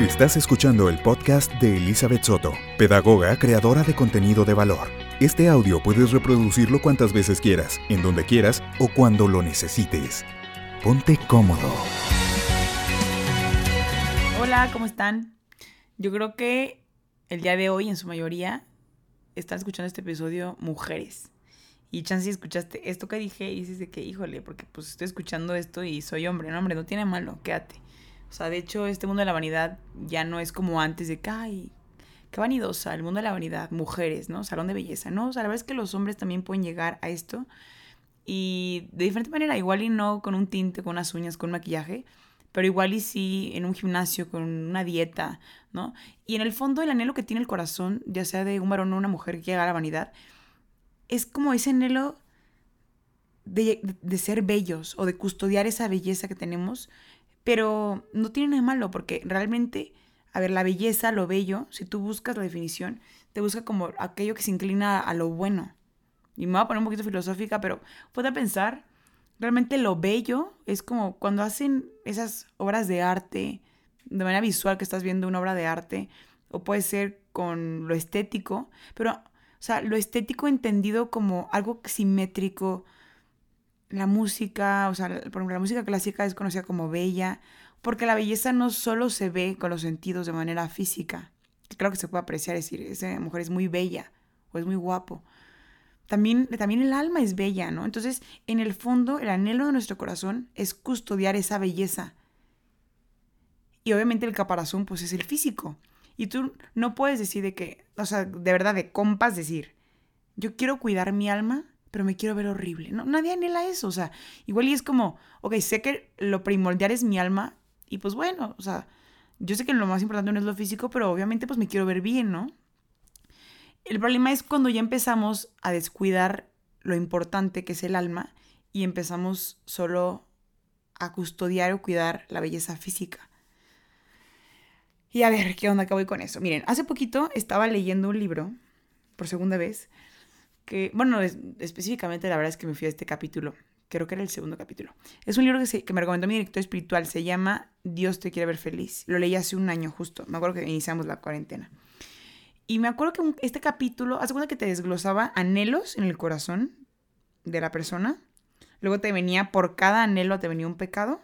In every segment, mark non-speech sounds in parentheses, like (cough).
Estás escuchando el podcast de Elizabeth Soto, pedagoga creadora de contenido de valor. Este audio puedes reproducirlo cuantas veces quieras, en donde quieras o cuando lo necesites. Ponte cómodo. Hola, ¿cómo están? Yo creo que el día de hoy, en su mayoría, están escuchando este episodio mujeres. Y chance escuchaste esto que dije y dices de que, híjole, porque pues estoy escuchando esto y soy hombre. No, hombre, no tiene malo, quédate. O sea, de hecho, este mundo de la vanidad ya no es como antes de que, ay, qué vanidosa, el mundo de la vanidad, mujeres, ¿no? Salón de belleza, ¿no? O sea, la verdad es que los hombres también pueden llegar a esto y de diferente manera, igual y no con un tinte, con unas uñas, con maquillaje, pero igual y sí en un gimnasio, con una dieta, ¿no? Y en el fondo el anhelo que tiene el corazón, ya sea de un varón o una mujer que llega a la vanidad, es como ese anhelo de, de, ser bellos o de custodiar esa belleza que tenemos, pero no tiene nada malo porque realmente, a ver, la belleza, lo bello, si tú buscas la definición, te busca como aquello que se inclina a lo bueno. Y me voy a poner un poquito filosófica, pero puede pensar, realmente lo bello es como cuando hacen esas obras de arte, de manera visual que estás viendo una obra de arte, o puede ser con lo estético, pero o sea, lo estético entendido como algo simétrico. La música, o sea, por ejemplo, la música clásica es conocida como bella, porque la belleza no solo se ve con los sentidos de manera física. Claro que se puede apreciar, decir, esa mujer es muy bella o es muy guapo. También, también el alma es bella, ¿no? Entonces, en el fondo, el anhelo de nuestro corazón es custodiar esa belleza. Y obviamente el caparazón, pues es el físico. Y tú no puedes decir de que, o sea, de verdad, de compas decir, yo quiero cuidar mi alma, pero me quiero ver horrible. No, nadie anhela eso, o sea, igual y es como, ok, sé que lo primordial es mi alma, y pues bueno, o sea, yo sé que lo más importante no es lo físico, pero obviamente pues me quiero ver bien, ¿no? El problema es cuando ya empezamos a descuidar lo importante que es el alma y empezamos solo a custodiar o cuidar la belleza física. Y a ver, ¿qué onda voy con eso? Miren, hace poquito estaba leyendo un libro, por segunda vez, que, bueno, específicamente la verdad es que me fui a este capítulo, creo que era el segundo capítulo. Es un libro que, que me recomendó mi director espiritual, se llama Dios te quiere ver feliz. Lo leí hace un año justo, me acuerdo que iniciamos la cuarentena. Y me acuerdo que este capítulo, hace cuenta que te desglosaba anhelos en el corazón de la persona. Luego te venía, por cada anhelo te venía un pecado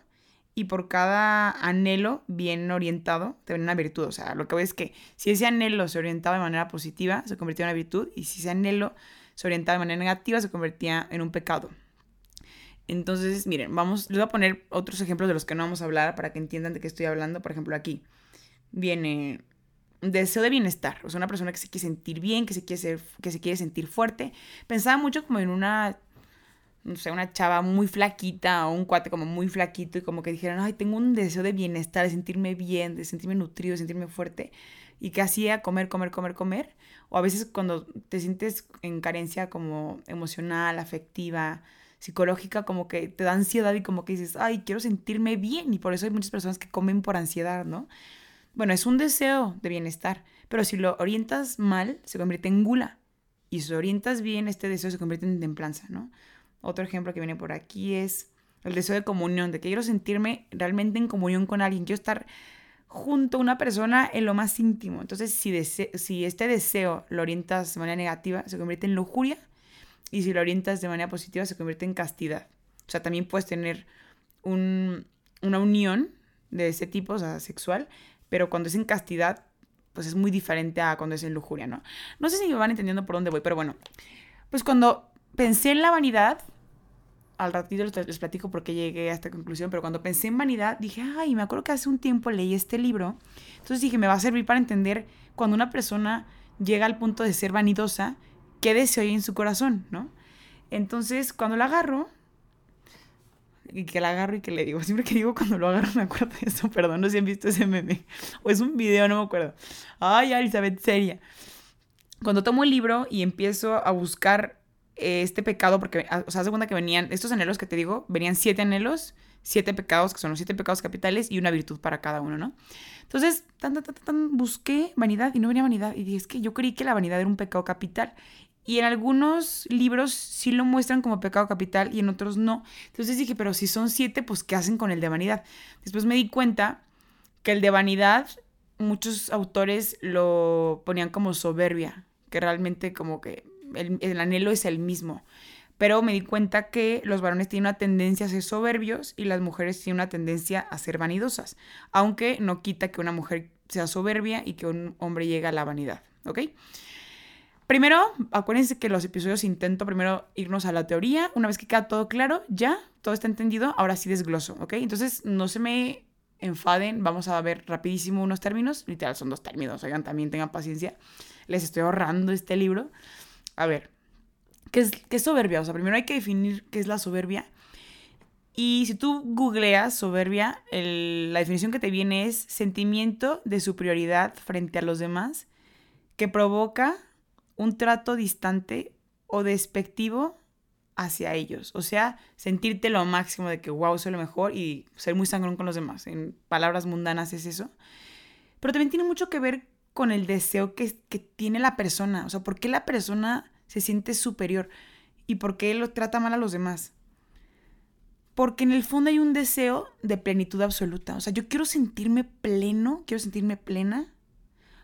y por cada anhelo bien orientado te viene una virtud. O sea, lo que voy es que si ese anhelo se orientaba de manera positiva, se convertía en una virtud, y si ese anhelo se orientaba de manera negativa, se convertía en un pecado. Entonces, miren, vamos, les voy a poner otros ejemplos de los que no vamos a hablar para que entiendan de qué estoy hablando. Por ejemplo, aquí viene deseo de bienestar, o sea, una persona que se quiere sentir bien, que se quiere, ser, que se quiere sentir fuerte. Pensaba mucho como en una no sé, una chava muy flaquita o un cuate como muy flaquito y como que dijeran, ay, tengo un deseo de bienestar, de sentirme bien, de sentirme nutrido, de sentirme fuerte. Y que hacía comer, comer, comer, comer. O a veces cuando te sientes en carencia como emocional, afectiva, psicológica, como que te da ansiedad y como que dices, ay, quiero sentirme bien. Y por eso hay muchas personas que comen por ansiedad, ¿no? Bueno, es un deseo de bienestar, pero si lo orientas mal, se convierte en gula. Y si lo orientas bien, este deseo se convierte en templanza, ¿no? Otro ejemplo que viene por aquí es el deseo de comunión, de que quiero sentirme realmente en comunión con alguien, quiero estar junto a una persona en lo más íntimo. Entonces, si, si este deseo lo orientas de manera negativa, se convierte en lujuria, y si lo orientas de manera positiva, se convierte en castidad. O sea, también puedes tener una unión de ese tipo, o sea, sexual, pero cuando es en castidad, pues es muy diferente a cuando es en lujuria, ¿no? No sé si me van entendiendo por dónde voy, pero bueno, pues cuando pensé en la vanidad, al ratito les, platico por qué llegué a esta conclusión, pero cuando pensé en vanidad, dije, ay, me acuerdo que hace un tiempo leí este libro. Entonces dije, me va a servir para entender cuando una persona llega al punto de ser vanidosa, qué deseo hay en su corazón, ¿no? Entonces, cuando la agarro, y que la agarro y que le digo, (laughs) siempre que digo cuando lo agarro me acuerdo de eso, perdón, no sé si han visto ese meme, o es un video, no me acuerdo. Ay, Elizabeth, seria. Cuando tomo el libro y empiezo a buscar este pecado, porque, ah, o sea, segunda que venían, estos anhelos que te digo, venían siete anhelos, siete pecados, que son los siete pecados capitales, y una virtud para cada uno, ¿no? Entonces, tan, tan, tan, tan, busqué vanidad y no venía vanidad. Y dije, es que yo creí que la vanidad era un pecado capital. Y en algunos libros sí lo muestran como pecado capital y en otros no. Entonces dije, pero si son siete, pues ¿qué hacen con el de vanidad? Después me di cuenta que el de vanidad muchos autores lo ponían como soberbia, que realmente como que el, anhelo es el mismo. Pero me di cuenta que los varones tienen una tendencia a ser soberbios y las mujeres tienen una tendencia a ser vanidosas, aunque no quita que una mujer sea soberbia y que un hombre llegue a la vanidad, ¿ok? Primero, acuérdense que los episodios intento primero irnos a la teoría. Una vez que queda todo claro, ya, todo está entendido, ahora sí desgloso, ¿ok? Entonces, no se me enfaden, vamos a ver rapidísimo unos términos. Literal, son dos términos, oigan, también tengan paciencia. Les estoy ahorrando este libro. A ver, ¿qué es, qué es soberbia? O sea, primero hay que definir qué es la soberbia. Y si tú googleas soberbia, la definición que te viene es sentimiento de superioridad frente a los demás que provoca un trato distante o despectivo hacia ellos. O sea, sentirte lo máximo de que, wow, soy lo mejor y ser muy sangrón con los demás. En palabras mundanas es eso. Pero también tiene mucho que ver con el deseo que, tiene la persona. O sea, ¿por qué la persona se siente superior? ¿Y por qué lo trata mal a los demás? Porque en el fondo hay un deseo de plenitud absoluta. O sea, yo quiero sentirme pleno, quiero sentirme plena,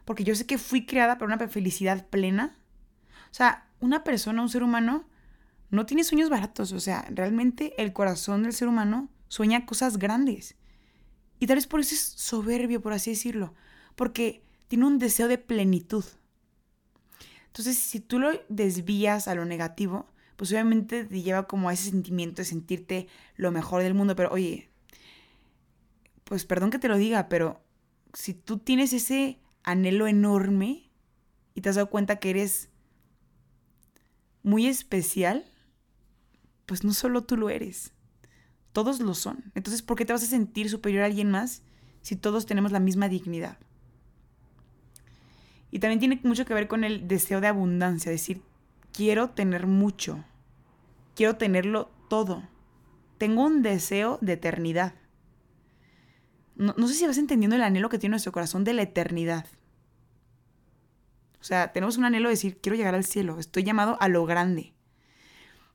porque yo sé que fui creada para una felicidad plena. O sea, una persona, un ser humano, no tiene sueños baratos. O sea, realmente el corazón del ser humano sueña cosas grandes. Y tal vez por eso es soberbio, por así decirlo. Porque tiene un deseo de plenitud. Entonces, si tú lo desvías a lo negativo, pues obviamente te lleva como a ese sentimiento de sentirte lo mejor del mundo. Pero oye, pues perdón que te lo diga, pero si tú tienes ese anhelo enorme y te has dado cuenta que eres muy especial, pues no solo tú lo eres, todos lo son. Entonces, ¿por qué te vas a sentir superior a alguien más si todos tenemos la misma dignidad? Y también tiene mucho que ver con el deseo de abundancia, decir, quiero tener mucho, quiero tenerlo todo, tengo un deseo de eternidad. No, no sé si vas entendiendo el anhelo que tiene nuestro corazón de la eternidad. O sea, tenemos un anhelo de decir, quiero llegar al cielo, estoy llamado a lo grande.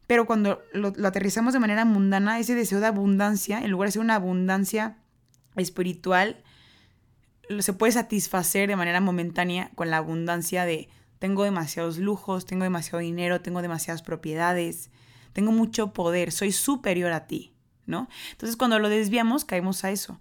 Pero cuando lo, aterrizamos de manera mundana, ese deseo de abundancia, en lugar de ser una abundancia espiritual, se puede satisfacer de manera momentánea con la abundancia de tengo demasiados lujos, tengo demasiado dinero, tengo demasiadas propiedades, tengo mucho poder, soy superior a ti, ¿no? Entonces cuando lo desviamos caemos a eso.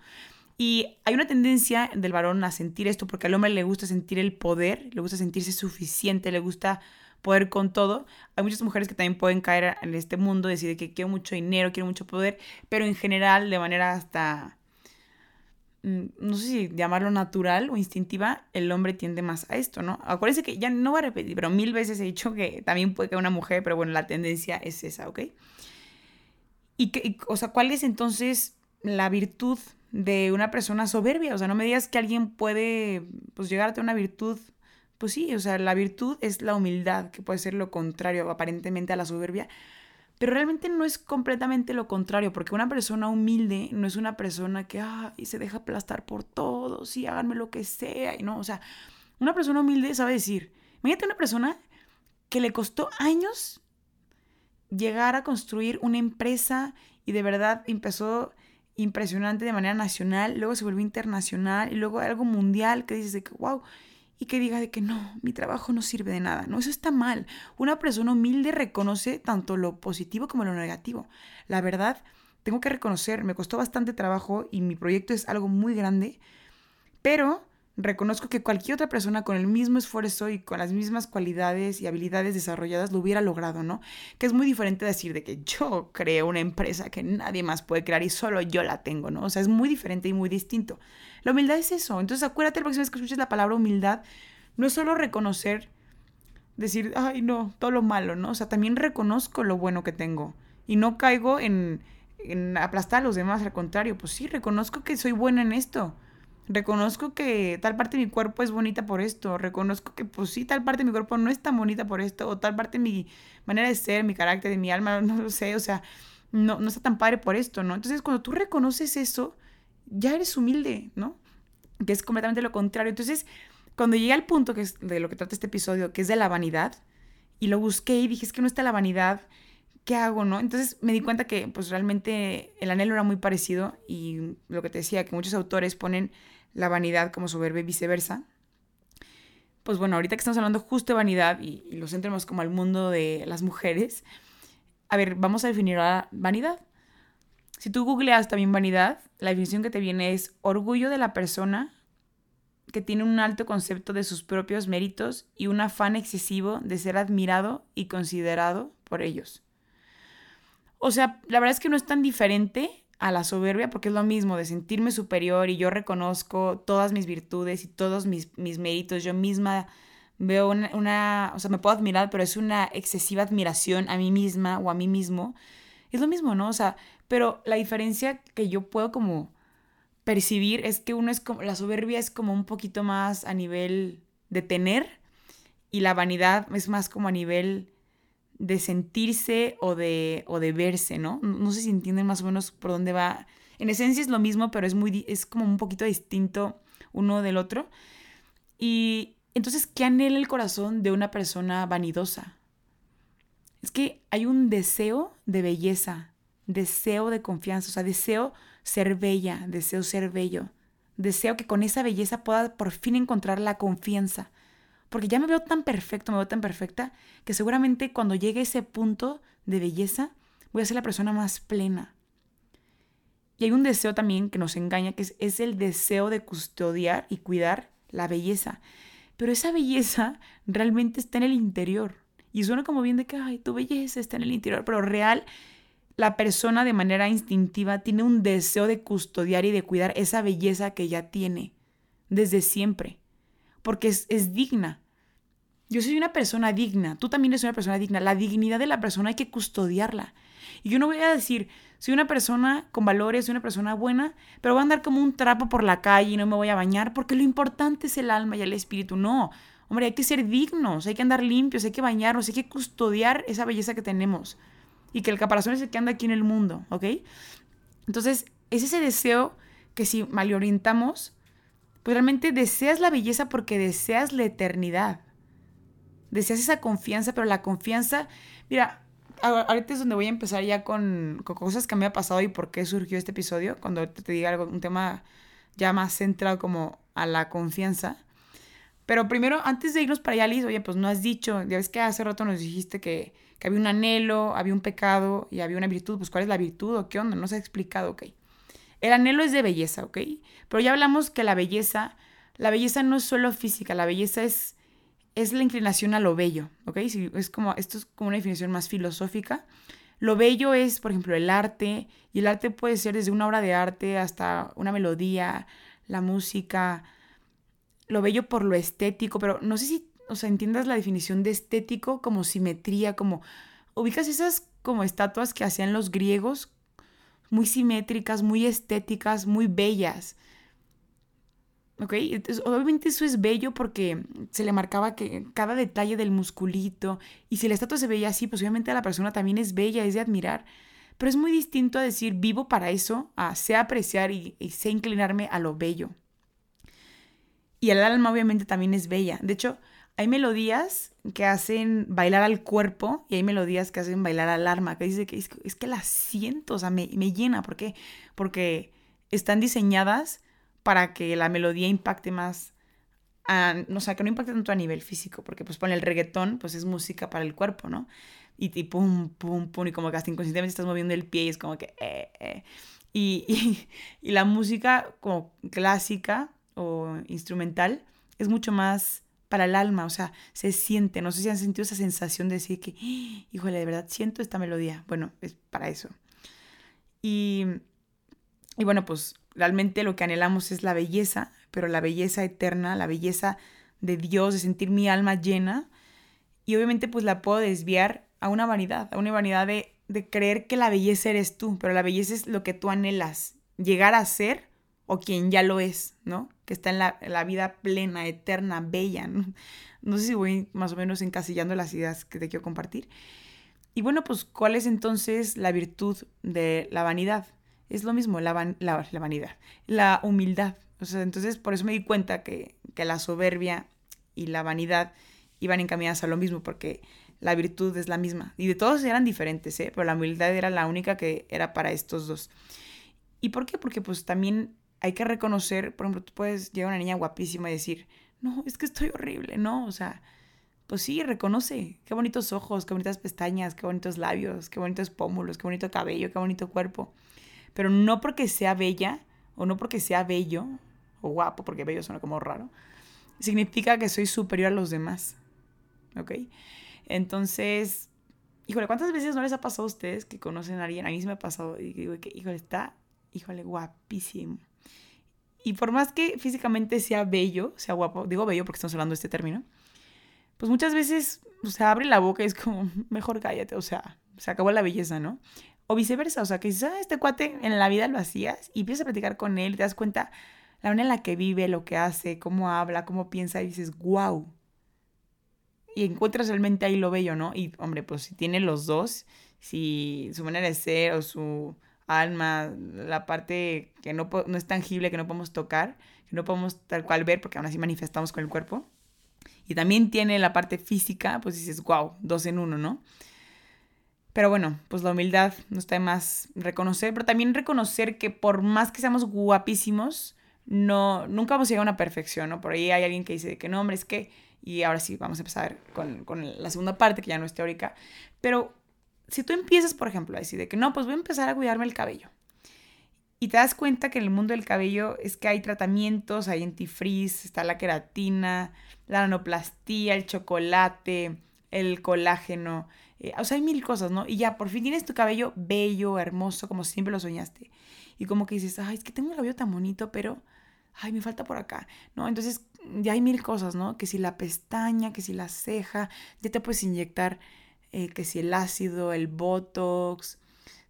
Y hay una tendencia del varón a sentir esto porque al hombre le gusta sentir el poder, le gusta sentirse suficiente, le gusta poder con todo. Hay muchas mujeres que también pueden caer en este mundo, decir que quiero mucho dinero, quiero mucho poder, pero en general, de manera hasta, no sé si llamarlo natural o instintiva, el hombre tiende más a esto, ¿no? Acuérdense que ya no voy a repetir, pero mil veces he dicho que también puede que una mujer, pero bueno, la tendencia es esa, ¿ok? Y, que, o sea, ¿cuál es entonces la virtud de una persona soberbia? O sea, no me digas que alguien puede, pues, llegar a una virtud pues sí, o sea, la virtud es la humildad, que puede ser lo contrario aparentemente a la soberbia, pero realmente no es completamente lo contrario, porque una persona humilde no es una persona que y se deja aplastar por todos y háganme lo que sea, y no, o sea, una persona humilde sabe decir, imagínate una persona que le costó años llegar a construir una empresa y de verdad empezó impresionante de manera nacional, luego se volvió internacional y luego algo mundial que dices de que, wow, y que diga de que no, mi trabajo no sirve de nada. No, eso está mal. Una persona humilde reconoce tanto lo positivo como lo negativo. La verdad, tengo que reconocer, me costó bastante trabajo y mi proyecto es algo muy grande, pero reconozco que cualquier otra persona con el mismo esfuerzo y con las mismas cualidades y habilidades desarrolladas lo hubiera logrado, ¿no? Que es muy diferente decir de que yo creé una empresa que nadie más puede crear y solo yo la tengo, ¿no? O sea, es muy diferente y muy distinto. La humildad es eso. Entonces acuérdate la próxima vez que escuches la palabra humildad, no es solo reconocer, decir, ay, no, todo lo malo, ¿no? O sea, también reconozco lo bueno que tengo y no caigo en, en aplastar a los demás, al contrario, pues sí, reconozco que soy buena en esto. Reconozco que tal parte de mi cuerpo es bonita por esto. Reconozco que, pues sí, tal parte de mi cuerpo no es tan bonita por esto. O tal parte de mi manera de ser, mi carácter, de mi alma, (laughs) no lo sé. O sea, no, no está tan padre por esto, ¿no? Entonces, cuando tú reconoces eso, ya eres humilde, ¿no? Que es completamente lo contrario. Entonces, cuando llegué al punto de lo que trata este episodio, que es de la vanidad, y lo busqué y dije, es que no está la vanidad, ¿qué hago, no? Entonces me di cuenta que, pues realmente el anhelo era muy parecido y lo que te decía, que muchos autores ponen la vanidad como soberbia y viceversa. Pues bueno, ahorita que estamos hablando justo de vanidad y, y lo centremos como al mundo de las mujeres, a ver, vamos a definir la vanidad. Si tú googleas también vanidad, la definición que te viene es orgullo de la persona que tiene un alto concepto de sus propios méritos y un afán excesivo de ser admirado y considerado por ellos. O sea, la verdad es que no es tan diferente a la soberbia porque es lo mismo de sentirme superior y yo reconozco todas mis virtudes y todos mis, méritos. Yo misma veo una, o sea, me puedo admirar, pero es una excesiva admiración a mí misma o a mí mismo. Es lo mismo, ¿no? O sea, pero la diferencia que yo puedo como percibir es que uno es como, la soberbia es como un poquito más a nivel de tener y la vanidad es más como a nivel de sentirse o de, o de verse, ¿no? ¿no? sé si entienden más o menos por dónde va. En esencia es lo mismo, pero es, muy, es como un poquito distinto uno del otro. Y entonces, ¿qué anhela el corazón de una persona vanidosa? Es que hay un deseo de belleza, deseo de confianza, o sea, deseo ser bella, deseo ser bello, deseo que con esa belleza pueda por fin encontrar la confianza, porque ya me veo tan perfecto, me veo tan perfecta, que seguramente cuando llegue ese punto de belleza, voy a ser la persona más plena. Y hay un deseo también que nos engaña, que es, el deseo de custodiar y cuidar la belleza. Pero esa belleza realmente está en el interior. Y suena como bien de que, ay, tu belleza está en el interior, pero real la persona de manera instintiva tiene un deseo de custodiar y de cuidar esa belleza que ya tiene desde siempre, porque es, digna. Yo soy una persona digna, tú también eres una persona digna. La dignidad de la persona hay que custodiarla. Y yo no voy a decir, soy una persona con valores, soy una persona buena, pero voy a andar como un trapo por la calle y no me voy a bañar, porque lo importante es el alma y el espíritu. No, hombre, hay que ser dignos, hay que andar limpios, hay que bañarnos, hay que custodiar esa belleza que tenemos y que el caparazón es el que anda aquí en el mundo, ¿ok? Entonces, es ese deseo que si malorientamos, pues realmente deseas la belleza porque deseas la eternidad. Deseas esa confianza, pero la confianza, mira, ahorita es donde voy a empezar ya con, cosas que me ha pasado y por qué surgió este episodio, cuando te diga algo, un tema ya más centrado como a la confianza. Pero primero, antes de irnos para allá, Liz, oye, pues no has dicho, ya ves que hace rato nos dijiste que que había un anhelo, había un pecado y había una virtud. Pues, ¿cuál es la virtud o qué onda? No se ha explicado, ok. El anhelo es de belleza, ok. Pero ya hablamos que la belleza, la belleza no es solo física, la belleza es, es la inclinación a lo bello, ok. es como, esto es como una definición más filosófica. Lo bello es, por ejemplo, el arte, y el arte puede ser desde una obra de arte hasta una melodía, la música, lo bello por lo estético, pero no sé si o sea, entiendas la definición de estético como simetría, como ubicas esas como estatuas que hacían los griegos, muy simétricas, muy estéticas, muy bellas. Obviamente eso es bello porque se le marcaba que cada detalle del musculito. Y si la estatua se veía así, pues obviamente la persona también es bella, es de admirar. Pero es muy distinto a decir vivo para eso, a sé apreciar y, y sé inclinarme a lo bello. Y el alma obviamente también es bella. De hecho, hay melodías que hacen bailar al cuerpo y hay melodías que hacen bailar al alma, que dice que es, que las siento, o sea, me, llena. ¿Por qué? Porque están diseñadas para que la melodía impacte más, a, o sea, que no impacte tanto a nivel físico, porque pues pone el reggaetón, pues es música para el cuerpo, ¿no? Y, y pum, pum, pum, y como que inconscientemente estás moviendo el pie y es como que... Eh, eh. (laughs) Y, y la música como clásica o instrumental es mucho más para el alma, o sea, se siente, no sé si han sentido esa sensación de decir que, híjole, de verdad siento esta melodía. Bueno, es para eso. Y, y bueno, pues realmente lo que anhelamos es la belleza, pero la belleza eterna, la belleza de Dios, de sentir mi alma llena. Y obviamente pues la puedo desviar a una vanidad, a una vanidad de, de creer que la belleza eres tú, pero la belleza es lo que tú anhelas, llegar a ser o quien ya lo es, ¿no? Que está en la, vida plena, eterna, bella. ¿no? sé si voy más o menos encasillando las ideas que te quiero compartir. Y bueno, pues, ¿cuál es entonces la virtud de la vanidad? Es lo mismo, la, la, vanidad, la humildad. O sea, entonces por eso me di cuenta que, que la soberbia y la vanidad iban encaminadas a lo mismo, porque la virtud es la misma. Y de todos eran diferentes, ¿eh? pero la humildad era la única que era para estos dos. ¿Y por qué? Porque pues también hay que reconocer, por ejemplo, tú puedes llegar a una niña guapísima y decir, no, es que estoy horrible, no, o sea, pues sí, reconoce, qué bonitos ojos, qué bonitas pestañas, qué bonitos labios, qué bonitos pómulos, qué bonito cabello, qué bonito cuerpo. Pero no porque sea bella o no porque sea bello o guapo, porque bello suena como raro, significa que soy superior a los demás. ¿Ok? Entonces, híjole, ¿cuántas veces no les ha pasado a ustedes que conocen a alguien? A mí se me ha pasado y digo que, híjole, está, híjole, guapísimo. Y por más que físicamente sea bello, sea guapo, digo bello porque estamos hablando de este término, pues muchas veces se abre la boca y es como, (laughs) mejor cállate, o sea, se acabó la belleza, ¿no? O viceversa, o sea, que dices, este cuate en la vida lo hacías y empiezas a platicar con él y te das cuenta la manera en la que vive, lo que hace, cómo habla, cómo piensa y dices, wow. Y encuentras realmente ahí lo bello, ¿no? Y hombre, pues si tiene los dos, si su manera de ser o su alma, la parte que no, no es tangible, que no podemos tocar, que no podemos tal cual ver porque aún así manifestamos con el cuerpo. Y también tiene la parte física, pues dices, wow, dos en uno, ¿no? Pero bueno, pues la humildad no está de más reconocer, pero también reconocer que por más que seamos guapísimos, no, nunca vamos a llegar a una perfección, ¿no? Por ahí hay alguien que dice que no, hombre, es que, y ahora sí, vamos a empezar con, con la segunda parte, que ya no es teórica, pero si tú empiezas, por ejemplo, a decir de que no, pues voy a empezar a cuidarme el cabello. Y te das cuenta que en el mundo del cabello es que hay tratamientos, hay antifreeze, está la queratina, la nanoplastía, el chocolate, el colágeno. Eh, o sea, hay mil cosas, ¿no? Y ya, por fin tienes tu cabello bello, hermoso, como siempre lo soñaste. Y como que dices, ay, es que tengo el cabello tan bonito, pero, ay, me falta por acá, ¿no? Entonces, ya hay mil cosas, ¿no? Que si la pestaña, que si la ceja, ya te puedes inyectar eh, que si el ácido, el botox,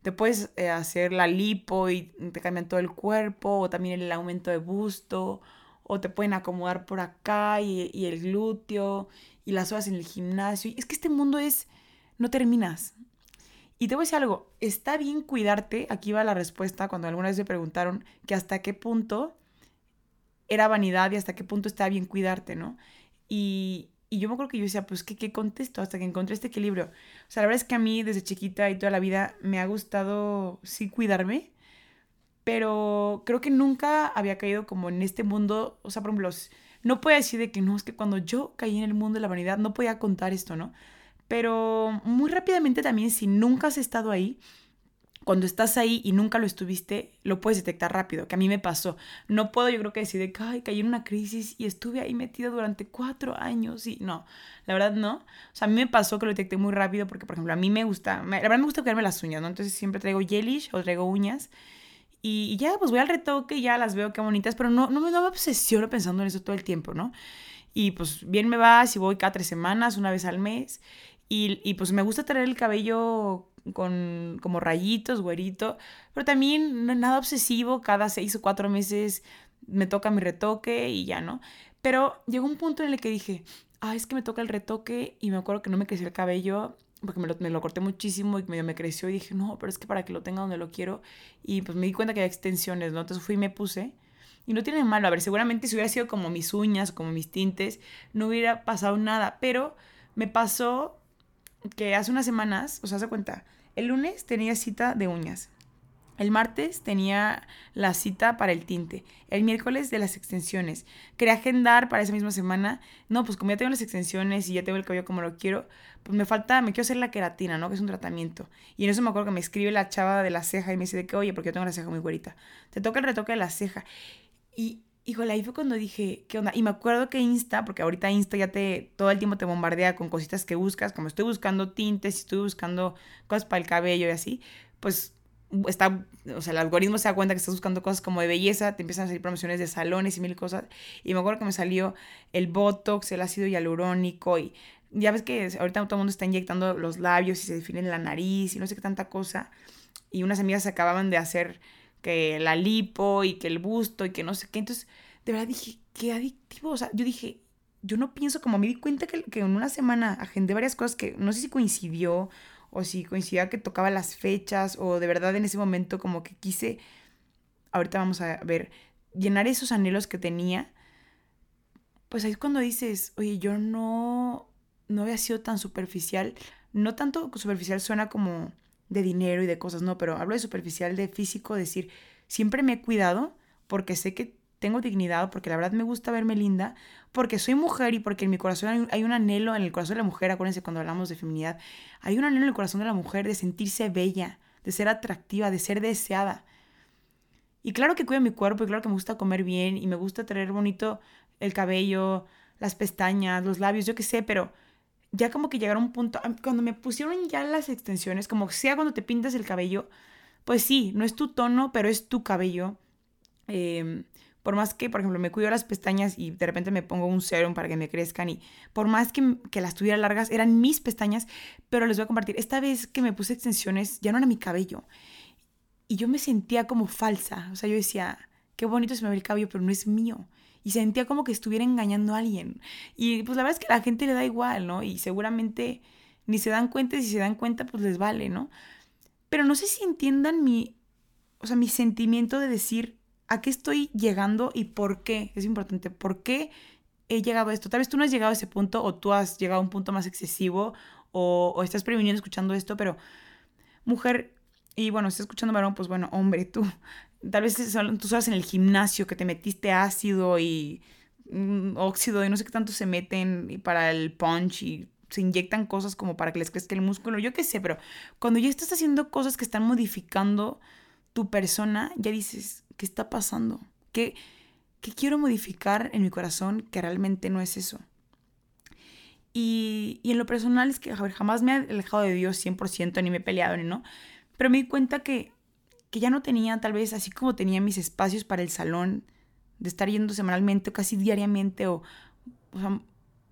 te puedes eh, hacer la lipo y te cambian todo el cuerpo, o también el aumento de busto, o te pueden acomodar por acá y, el glúteo y las horas en el gimnasio. es que este mundo es, no terminas. Y te voy a decir algo, está bien cuidarte, aquí va la respuesta cuando alguna vez me preguntaron que hasta qué punto era vanidad y hasta qué punto está bien cuidarte, ¿no? Y, y yo me acuerdo que yo decía, pues, ¿qué, ¿qué contesto? Hasta que encontré este equilibrio. O sea, la verdad es que a mí desde chiquita y toda la vida me ha gustado, sí, cuidarme, pero creo que nunca había caído como en este mundo, o sea, por ejemplo, no puedo decir de que no, es que cuando yo caí en el mundo de la vanidad no podía contar esto, ¿no? Pero muy rápidamente también, si nunca has estado ahí, cuando estás ahí y nunca lo estuviste, lo puedes detectar rápido, que a mí me pasó. No puedo yo creo que decir de que Ay, caí en una crisis y estuve ahí metida durante cuatro años y no, la verdad no. O sea, a mí me pasó que lo detecté muy rápido porque, por ejemplo, a mí me gusta, la verdad me gusta cuidarme las uñas, ¿no? Entonces siempre traigo gelish o traigo uñas y, ya pues voy al retoque y ya las veo qué bonitas, pero no, no, no me obsesiono pensando en eso todo el tiempo, ¿no? Y pues bien me va si voy cada tres semanas, una vez al mes. Y, y pues me gusta traer el cabello con como rayitos, güerito, pero también nada obsesivo, cada seis o cuatro meses me toca mi retoque y ya, ¿no? Pero llegó un punto en el que dije, ah, es que me toca el retoque y me acuerdo que no me creció el cabello porque me lo, me lo corté muchísimo y medio me creció y dije, no, pero es que para que lo tenga donde lo quiero y pues me di cuenta que había extensiones, ¿no? Entonces fui y me puse. Y no tiene malo, a ver, seguramente si hubiera sido como mis uñas, como mis tintes, no hubiera pasado nada, pero me pasó que hace unas semanas, o sea, se cuenta, el lunes tenía cita de uñas. El martes tenía la cita para el tinte. El miércoles de las extensiones. Quería agendar para esa misma semana. No, pues como ya tengo las extensiones y ya tengo el cabello como lo quiero, pues me falta, me quiero hacer la queratina, ¿no? Que es un tratamiento. Y en eso me acuerdo que me escribe la chava de la ceja y me dice de que, oye, porque yo tengo la ceja muy güerita. Te toca el retoque de la ceja. Y híjole, ahí fue cuando dije, ¿qué onda? Y me acuerdo que Insta, porque ahorita Insta ya te, todo el tiempo te bombardea con cositas que buscas, como estoy buscando tintes, estoy buscando cosas para el cabello y así, pues está, o sea, el algoritmo se da cuenta que estás buscando cosas como de belleza, te empiezan a salir promociones de salones y mil cosas. Y me acuerdo que me salió el Botox, el ácido hialurónico y ya ves que ahorita todo el mundo está inyectando los labios y se define la nariz y no sé qué tanta cosa. Y unas amigas acababan de hacer que la lipo y que el busto y que no sé qué. Entonces, de verdad dije, qué adictivo. O sea, yo dije, yo no pienso como me di cuenta que, en una semana agendé varias cosas que no sé si coincidió o si coincidía que tocaba las fechas o de verdad en ese momento como que quise, ahorita vamos a ver, llenar esos anhelos que tenía. Pues ahí es cuando dices, oye, yo no, no había sido tan superficial. No tanto superficial suena como de dinero y de cosas, no, pero hablo de superficial, de físico, decir, siempre me he cuidado, porque sé que tengo dignidad, porque la verdad me gusta verme linda, porque soy mujer y porque en mi corazón hay un anhelo, en el corazón de la mujer, acuérdense cuando hablamos de feminidad, hay un anhelo en el corazón de la mujer de sentirse bella, de ser atractiva, de ser deseada. Y claro que cuido mi cuerpo y claro que me gusta comer bien y me gusta tener bonito el cabello, las pestañas, los labios, yo qué sé, pero ya como que llegaron a un punto, cuando me pusieron ya las extensiones, como sea cuando te pintas el cabello, pues sí, no es tu tono, pero es tu cabello. Eh, por más que, por ejemplo, me cuido las pestañas y de repente me pongo un serum para que me crezcan y por más que, que las tuviera largas, eran mis pestañas, pero les voy a compartir, esta vez que me puse extensiones ya no era mi cabello y yo me sentía como falsa, o sea, yo decía, qué bonito se me ve el cabello, pero no es mío. Y sentía como que estuviera engañando a alguien. Y pues la verdad es que a la gente le da igual, ¿no? Y seguramente ni se dan cuenta y si se dan cuenta, pues les vale, ¿no? Pero no sé si entiendan mi, o sea, mi sentimiento de decir, a qué estoy llegando y por qué. Es importante. ¿Por qué he llegado a esto? Tal vez tú no has llegado a ese punto o tú has llegado a un punto más excesivo o, estás previniendo escuchando esto, pero mujer, y bueno, estás escuchando varón, pues bueno, hombre, tú. Tal vez tú sabes en el gimnasio que te metiste ácido y mm, óxido y no sé qué tanto se meten para el punch y se inyectan cosas como para que les crezca el músculo, yo qué sé, pero cuando ya estás haciendo cosas que están modificando tu persona, ya dices, ¿Qué está pasando? ¿Qué, ¿Qué quiero modificar en mi corazón que realmente no es eso? Y, y en lo personal es que jamás me he alejado de Dios 100% ni me he peleado ni no, pero me di cuenta que, que ya no tenía tal vez así como tenía mis espacios para el salón, de estar yendo semanalmente o casi diariamente o, sea,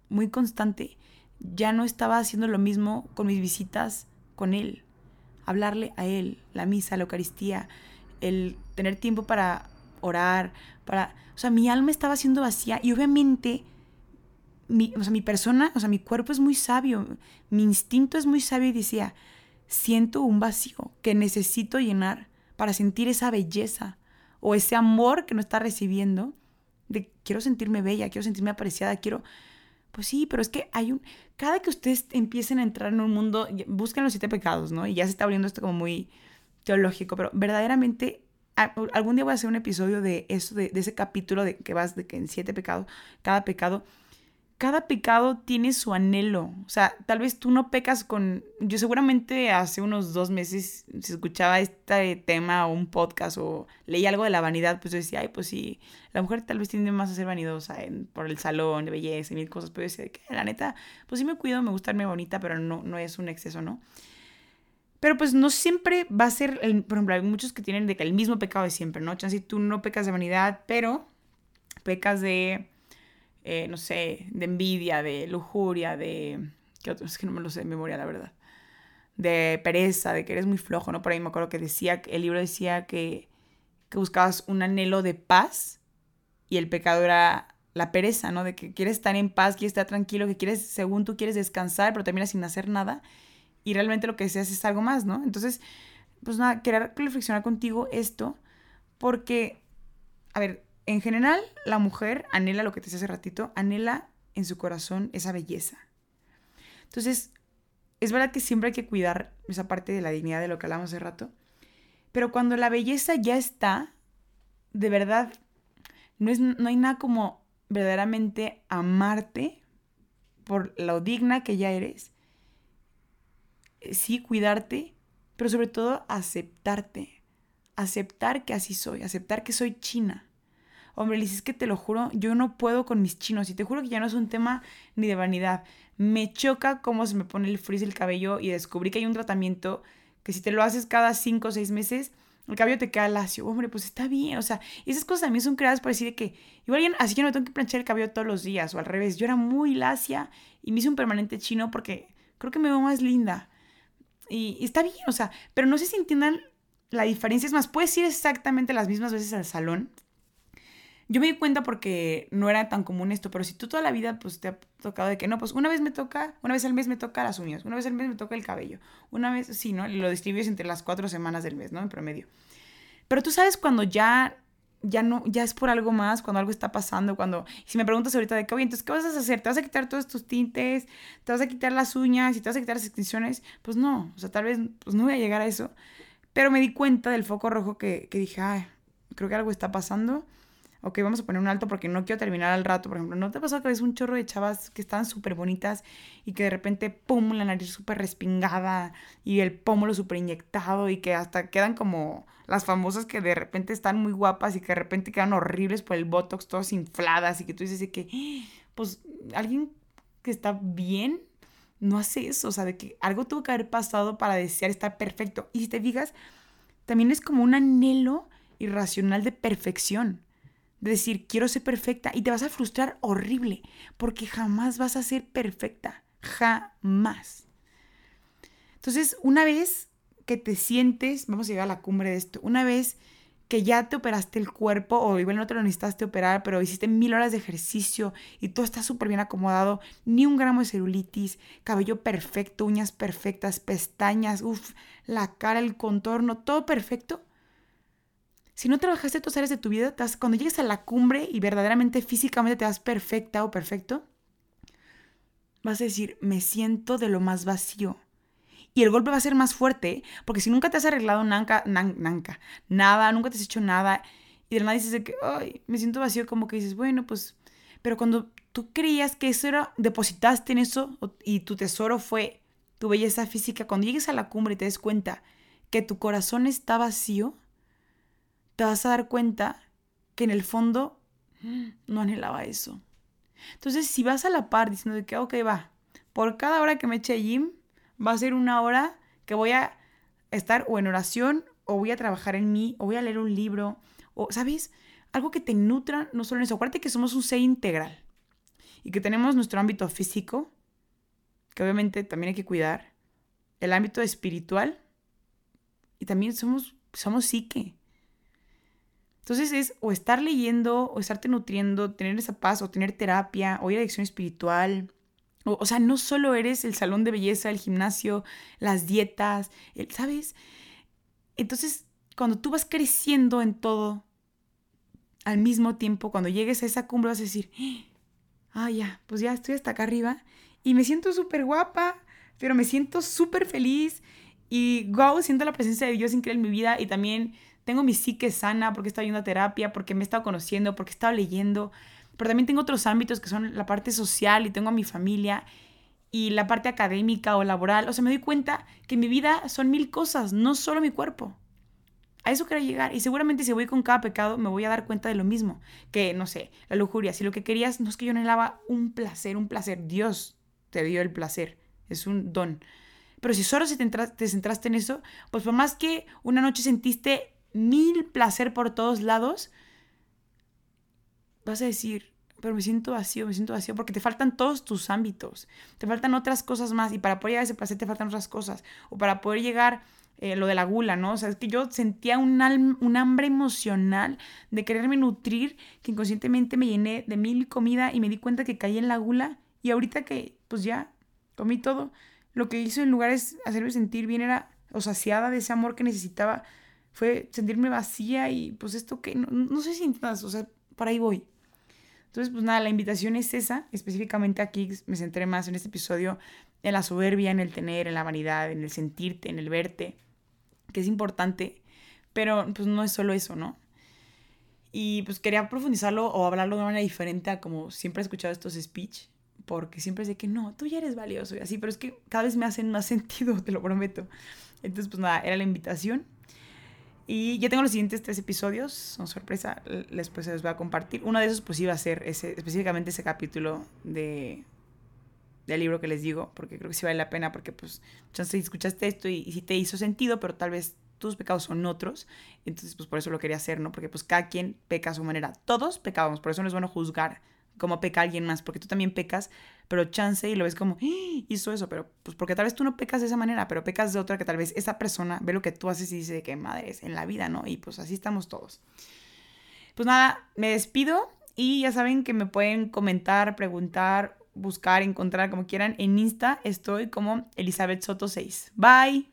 muy constante, ya no estaba haciendo lo mismo con mis visitas con Él, hablarle a Él, la misa, la Eucaristía, el tener tiempo para orar, para... O sea, mi alma estaba siendo vacía y obviamente mi, o sea, mi persona, o sea, mi cuerpo es muy sabio, mi instinto es muy sabio y decía, siento un vacío que necesito llenar para sentir esa belleza o ese amor que no está recibiendo, de quiero sentirme bella, quiero sentirme apreciada, quiero... Pues sí, pero es que hay un... Cada que ustedes empiecen a entrar en un mundo, busquen los siete pecados, ¿no? Y ya se está volviendo esto como muy teológico, pero verdaderamente algún día voy a hacer un episodio de eso, de, ese capítulo de que vas de que en siete pecados, cada pecado, cada pecado tiene su anhelo. O sea, tal vez tú no pecas con. Yo seguramente hace unos dos meses, si escuchaba este tema o un podcast o leí algo de la vanidad, pues yo decía, ay, pues sí, la mujer tal vez tiende más a ser vanidosa por el salón de belleza y mil cosas, pero yo decía, que la neta, pues sí me cuido, me gusta verme bonita, pero no, no es un exceso, ¿no? Pero pues no siempre va a ser, el, por ejemplo, hay muchos que tienen de que el mismo pecado de siempre, ¿no? Chance tú no pecas de vanidad, pero pecas de, eh, no sé, de envidia, de lujuria, de... ¿Qué otro? Es que no me lo sé de memoria, la verdad. De pereza, de que eres muy flojo, ¿no? Por ahí me acuerdo que decía, el libro decía que, que buscabas un anhelo de paz y el pecado era la pereza, ¿no? De que quieres estar en paz, quieres estar tranquilo, que quieres, según tú quieres descansar, pero terminas sin hacer nada y realmente lo que deseas es algo más, ¿no? Entonces, pues nada, querer reflexionar contigo esto, porque, a ver, en general la mujer anhela lo que te decía hace ratito, anhela en su corazón esa belleza. Entonces, es verdad que siempre hay que cuidar esa parte de la dignidad de lo que hablamos hace rato, pero cuando la belleza ya está, de verdad, no, es, no hay nada como verdaderamente amarte por lo digna que ya eres sí cuidarte, pero sobre todo aceptarte. Aceptar que así soy, aceptar que soy china. Hombre, Liz, es que te lo juro, yo no puedo con mis chinos y te juro que ya no es un tema ni de vanidad. Me choca cómo se me pone el frizz el cabello y descubrí que hay un tratamiento que si te lo haces cada 5 o 6 meses, el cabello te queda lacio. Hombre, pues está bien, o sea, esas cosas también son creadas para decir que igual así yo no tengo que planchar el cabello todos los días o al revés. Yo era muy lacia y me hice un permanente chino porque creo que me veo más linda. Y, está bien, o sea, pero no sé si entiendan la diferencia. Es más, puedes ir exactamente las mismas veces al salón. Yo me di cuenta porque no era tan común esto, pero si tú toda la vida pues te ha tocado de que no, pues una vez me toca, una vez al mes me toca las uñas, una vez al mes me toca el cabello, una vez, sí, ¿no? Lo distribuyes entre las cuatro semanas del mes, ¿no? En promedio. Pero tú sabes cuando ya ya no, ya es por algo más, cuando algo está pasando, cuando, si me preguntas ahorita de que, oye, entonces, ¿qué vas a hacer? ¿Te vas a quitar todos tus tintes? ¿Te vas a quitar las uñas? ¿Y te vas a quitar las extensiones? Pues no, o sea, tal vez, pues no voy a llegar a eso. Pero me di cuenta del foco rojo que, que dije, ay, creo que algo está pasando. Ok, vamos a poner un alto porque no quiero terminar al rato. Por ejemplo, ¿no te pasado que ves un chorro de chavas que están súper bonitas y que de repente, pum, la nariz súper respingada y el pómulo súper inyectado y que hasta quedan como las famosas que de repente están muy guapas y que de repente quedan horribles por el botox, todas infladas y que tú dices que, pues, alguien que está bien no hace eso, o sea, de que algo tuvo que haber pasado para desear estar perfecto. Y si te fijas, también es como un anhelo irracional de perfección de decir, quiero ser perfecta y te vas a frustrar horrible, porque jamás vas a ser perfecta, jamás. Entonces, una vez que te sientes, vamos a llegar a la cumbre de esto, una vez que ya te operaste el cuerpo o igual no te lo necesitaste operar, pero hiciste mil horas de ejercicio y todo está súper bien acomodado, ni un gramo de celulitis, cabello perfecto, uñas perfectas, pestañas, uff, la cara, el contorno, todo perfecto, si no trabajaste tus áreas de tu vida, cuando llegues a la cumbre y verdaderamente físicamente te das perfecta o perfecto, vas a decir, me siento de lo más vacío. Y el golpe va a ser más fuerte, porque si nunca te has arreglado nada, nunca te has hecho nada, y de nada dices que, ay, me siento vacío, como que dices, bueno, pues, pero cuando tú creías que eso era, depositaste en eso, y tu tesoro fue tu belleza física, cuando llegues a la cumbre y te des cuenta que tu corazón está vacío, te vas a dar cuenta que en el fondo no anhelaba eso. Entonces, si vas a la par diciendo que, ok, va, por cada hora que me eche gym, va a ser una hora que voy a estar o en oración, o voy a trabajar en mí, o voy a leer un libro, o, ¿sabes? Algo que te nutra, no solo en eso. Acuérdate que somos un ser integral y que tenemos nuestro ámbito físico, que obviamente también hay que cuidar, el ámbito espiritual, y también somos, somos psique. Entonces es o estar leyendo, o estarte nutriendo, tener esa paz, o tener terapia, o ir a dirección espiritual. O, sea, no solo eres el salón de belleza, el gimnasio, las dietas, ¿sabes? Entonces, cuando tú vas creciendo en todo al mismo tiempo, cuando llegues a esa cumbre vas a decir, ah, ya, pues ya estoy hasta acá arriba y me siento súper guapa, pero me siento súper feliz y wow, siento la presencia de Dios increíble en mi vida y también tengo mi psique sana porque he estado yendo a terapia, porque me he estado conociendo, porque he estado leyendo, pero también tengo otros ámbitos que son la parte social y tengo a mi familia y la parte académica o laboral. O sea, me doy cuenta que mi vida son mil cosas, no solo mi cuerpo. A eso quiero llegar. Y seguramente si voy con cada pecado me voy a dar cuenta de lo mismo. Que, no sé, la lujuria. Si lo que querías no es que yo anhelaba un placer, un placer. Dios te dio el placer. Es un don. Pero si solo te, te centraste en eso, pues por más que una noche sentiste mil placer por todos lados, vas a decir, pero me siento vacío, me siento vacío, porque te faltan todos tus ámbitos, te faltan otras cosas más, y para poder llegar a ese placer te faltan otras cosas, o para poder llegar eh, lo de la gula, ¿no? O sea, es que yo sentía un, un hambre emocional de quererme nutrir, que inconscientemente me llené de mil comida y me di cuenta que caí en la gula, y ahorita que pues ya comí todo, lo que hizo en lugar de hacerme sentir bien era o saciada de ese amor que necesitaba, fue sentirme vacía y pues esto que no, no sé si entiendas, o sea, por ahí voy. Entonces, pues nada, la invitación es esa, específicamente aquí me centré más en este episodio en la soberbia, en el tener, en la vanidad, en el sentirte, en el verte, que es importante, pero pues no es solo eso, ¿no? Y pues quería profundizarlo o hablarlo de una manera diferente a como siempre he escuchado estos speech, porque siempre sé que no, tú ya eres valioso y así, pero es que cada vez me hacen más (laughs) sentido, te lo prometo. Entonces, pues nada, era la invitación. Y ya tengo los siguientes tres episodios, son sorpresa, después se los voy a compartir. Uno de esos pues iba a ser ese, específicamente ese capítulo de, del libro que les digo, porque creo que sí vale la pena, porque pues si escuchaste esto y, y sí te hizo sentido, pero tal vez tus pecados son otros, entonces pues por eso lo quería hacer, ¿no? Porque pues cada quien peca a su manera, todos pecamos, por eso no es bueno juzgar cómo peca alguien más, porque tú también pecas, pero chance y lo ves como, ¡Ah! hizo eso, pero pues porque tal vez tú no pecas de esa manera, pero pecas de otra que tal vez esa persona ve lo que tú haces y dice que madre es en la vida, ¿no? Y pues así estamos todos. Pues nada, me despido y ya saben que me pueden comentar, preguntar, buscar, encontrar como quieran. En Insta estoy como Elizabeth Soto 6. Bye.